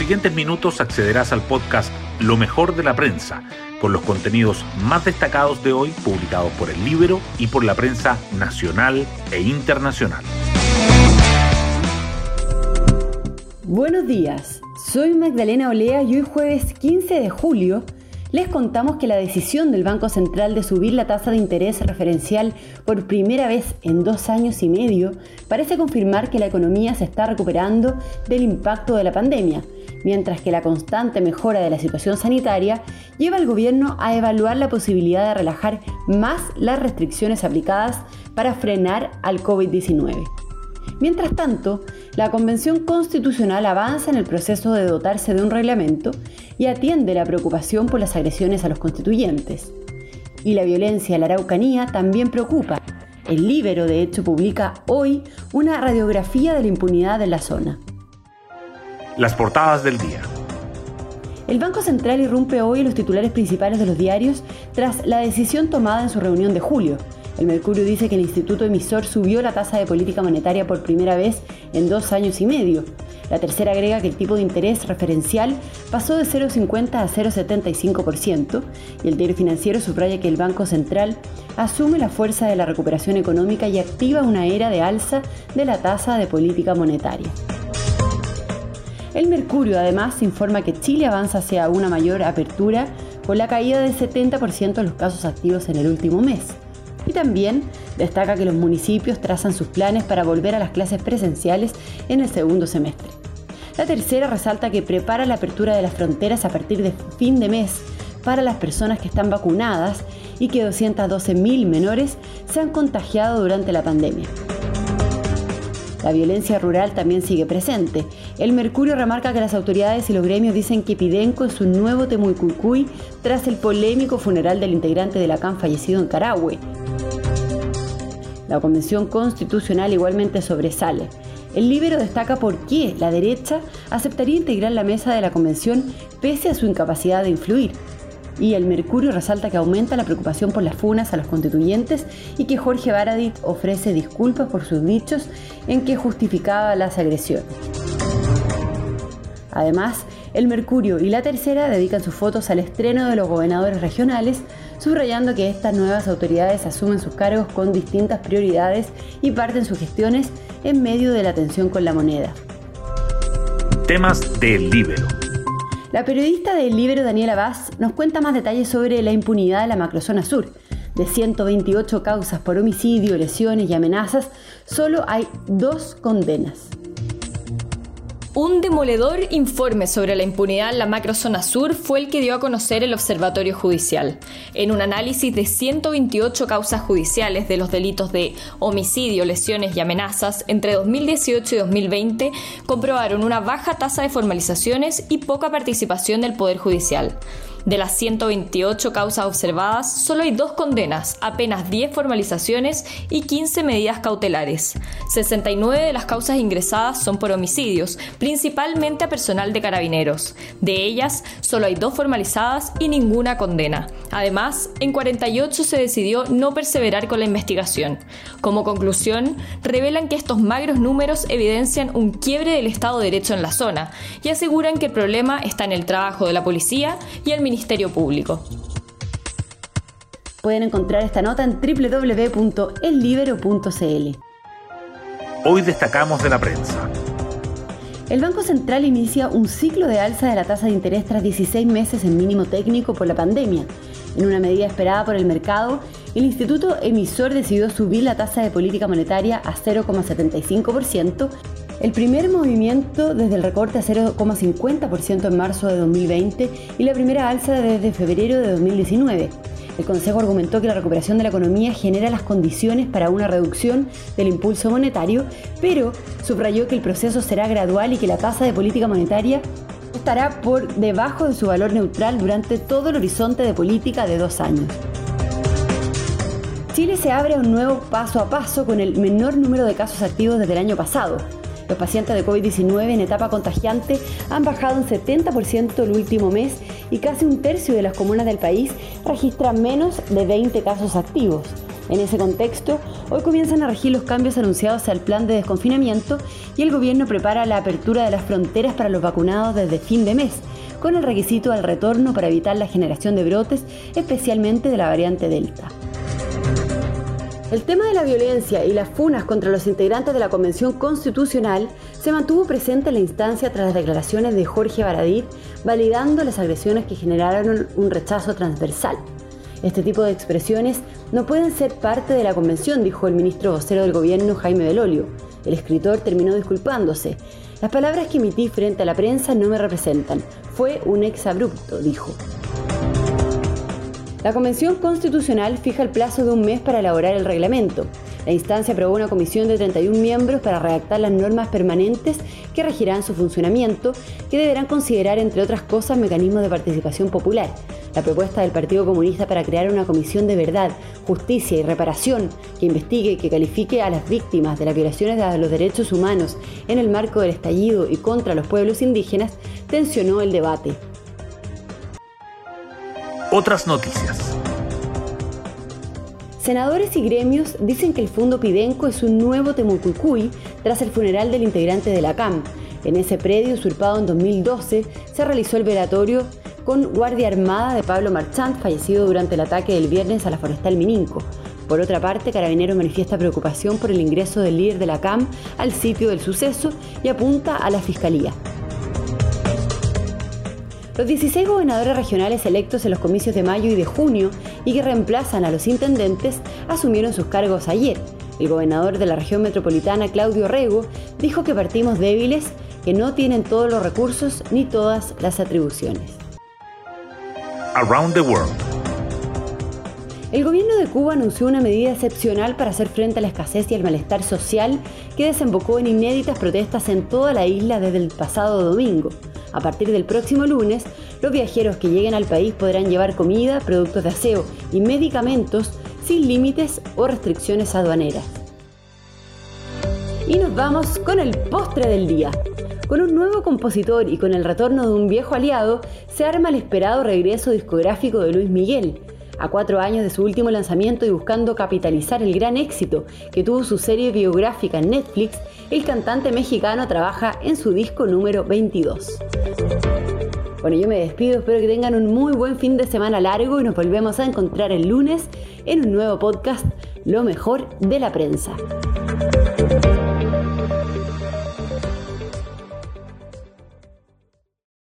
siguientes minutos accederás al podcast Lo mejor de la prensa, con los contenidos más destacados de hoy publicados por el libro y por la prensa nacional e internacional. Buenos días, soy Magdalena Olea y hoy jueves 15 de julio les contamos que la decisión del Banco Central de subir la tasa de interés referencial por primera vez en dos años y medio parece confirmar que la economía se está recuperando del impacto de la pandemia, mientras que la constante mejora de la situación sanitaria lleva al gobierno a evaluar la posibilidad de relajar más las restricciones aplicadas para frenar al COVID-19. Mientras tanto, la Convención Constitucional avanza en el proceso de dotarse de un reglamento y atiende la preocupación por las agresiones a los constituyentes. Y la violencia en la Araucanía también preocupa. El Libero, de hecho, publica hoy una radiografía de la impunidad en la zona. Las portadas del día. El Banco Central irrumpe hoy en los titulares principales de los diarios tras la decisión tomada en su reunión de julio el Mercurio dice que el Instituto Emisor subió la tasa de política monetaria por primera vez en dos años y medio. La tercera agrega que el tipo de interés referencial pasó de 0,50 a 0,75% y el diario financiero subraya que el Banco Central asume la fuerza de la recuperación económica y activa una era de alza de la tasa de política monetaria. El Mercurio además informa que Chile avanza hacia una mayor apertura con la caída del 70% de los casos activos en el último mes y también destaca que los municipios trazan sus planes para volver a las clases presenciales en el segundo semestre. La tercera resalta que prepara la apertura de las fronteras a partir de fin de mes para las personas que están vacunadas y que 212.000 menores se han contagiado durante la pandemia. La violencia rural también sigue presente. El Mercurio remarca que las autoridades y los gremios dicen que Pidenco es un nuevo Temuicucuy tras el polémico funeral del integrante de la CAN fallecido en Carahue. La Convención Constitucional igualmente sobresale. El libro destaca por qué la derecha aceptaría integrar la mesa de la Convención pese a su incapacidad de influir. Y el Mercurio resalta que aumenta la preocupación por las funas a los constituyentes y que Jorge Baradit ofrece disculpas por sus dichos en que justificaba las agresiones. Además, el Mercurio y la Tercera dedican sus fotos al estreno de los gobernadores regionales, subrayando que estas nuevas autoridades asumen sus cargos con distintas prioridades y parten sus gestiones en medio de la tensión con la moneda. Temas del Libero. La periodista del Libero Daniela Vaz nos cuenta más detalles sobre la impunidad de la macrozona sur. De 128 causas por homicidio, lesiones y amenazas, solo hay dos condenas. Un demoledor informe sobre la impunidad en la macrozona sur fue el que dio a conocer el Observatorio Judicial. En un análisis de 128 causas judiciales de los delitos de homicidio, lesiones y amenazas entre 2018 y 2020, comprobaron una baja tasa de formalizaciones y poca participación del Poder Judicial. De las 128 causas observadas, solo hay dos condenas, apenas 10 formalizaciones y 15 medidas cautelares. 69 de las causas ingresadas son por homicidios, principalmente a personal de carabineros. De ellas, solo hay dos formalizadas y ninguna condena. Además, en 48 se decidió no perseverar con la investigación. Como conclusión, revelan que estos magros números evidencian un quiebre del Estado de Derecho en la zona y aseguran que el problema está en el trabajo de la policía y el Ministerio Público. Pueden encontrar esta nota en www.ellibero.cl. Hoy destacamos de la prensa. El Banco Central inicia un ciclo de alza de la tasa de interés tras 16 meses en mínimo técnico por la pandemia. En una medida esperada por el mercado, el instituto emisor decidió subir la tasa de política monetaria a 0,75% el primer movimiento desde el recorte a 0,50% en marzo de 2020 y la primera alza desde febrero de 2019. El Consejo argumentó que la recuperación de la economía genera las condiciones para una reducción del impulso monetario, pero subrayó que el proceso será gradual y que la tasa de política monetaria estará por debajo de su valor neutral durante todo el horizonte de política de dos años. Chile se abre a un nuevo paso a paso con el menor número de casos activos desde el año pasado. Los pacientes de COVID-19 en etapa contagiante han bajado un 70% el último mes y casi un tercio de las comunas del país registran menos de 20 casos activos. En ese contexto, hoy comienzan a regir los cambios anunciados al plan de desconfinamiento y el gobierno prepara la apertura de las fronteras para los vacunados desde fin de mes, con el requisito al retorno para evitar la generación de brotes, especialmente de la variante Delta. El tema de la violencia y las funas contra los integrantes de la Convención Constitucional se mantuvo presente en la instancia tras las declaraciones de Jorge Baradit, validando las agresiones que generaron un rechazo transversal. Este tipo de expresiones no pueden ser parte de la convención, dijo el ministro vocero del gobierno Jaime Belolio. El escritor terminó disculpándose. Las palabras que emití frente a la prensa no me representan. Fue un exabrupto, dijo. La Convención Constitucional fija el plazo de un mes para elaborar el reglamento. La instancia aprobó una comisión de 31 miembros para redactar las normas permanentes que regirán su funcionamiento, que deberán considerar, entre otras cosas, mecanismos de participación popular. La propuesta del Partido Comunista para crear una comisión de verdad, justicia y reparación que investigue y que califique a las víctimas de las violaciones de los derechos humanos en el marco del estallido y contra los pueblos indígenas tensionó el debate. Otras noticias. Senadores y gremios dicen que el Fondo Pidenco es un nuevo Temucucuy tras el funeral del integrante de la CAM. En ese predio, usurpado en 2012, se realizó el velatorio con guardia armada de Pablo Marchant, fallecido durante el ataque del viernes a la forestal Mininco. Por otra parte, Carabineros manifiesta preocupación por el ingreso del líder de la CAM al sitio del suceso y apunta a la Fiscalía. Los 16 gobernadores regionales electos en los comicios de mayo y de junio y que reemplazan a los intendentes asumieron sus cargos ayer. El gobernador de la región metropolitana, Claudio Rego, dijo que partimos débiles, que no tienen todos los recursos ni todas las atribuciones. Around the World. El gobierno de Cuba anunció una medida excepcional para hacer frente a la escasez y el malestar social que desembocó en inéditas protestas en toda la isla desde el pasado domingo. A partir del próximo lunes, los viajeros que lleguen al país podrán llevar comida, productos de aseo y medicamentos sin límites o restricciones aduaneras. Y nos vamos con el postre del día. Con un nuevo compositor y con el retorno de un viejo aliado, se arma el esperado regreso discográfico de Luis Miguel. A cuatro años de su último lanzamiento y buscando capitalizar el gran éxito que tuvo su serie biográfica en Netflix, el cantante mexicano trabaja en su disco número 22. Bueno, yo me despido, espero que tengan un muy buen fin de semana largo y nos volvemos a encontrar el lunes en un nuevo podcast, Lo mejor de la prensa.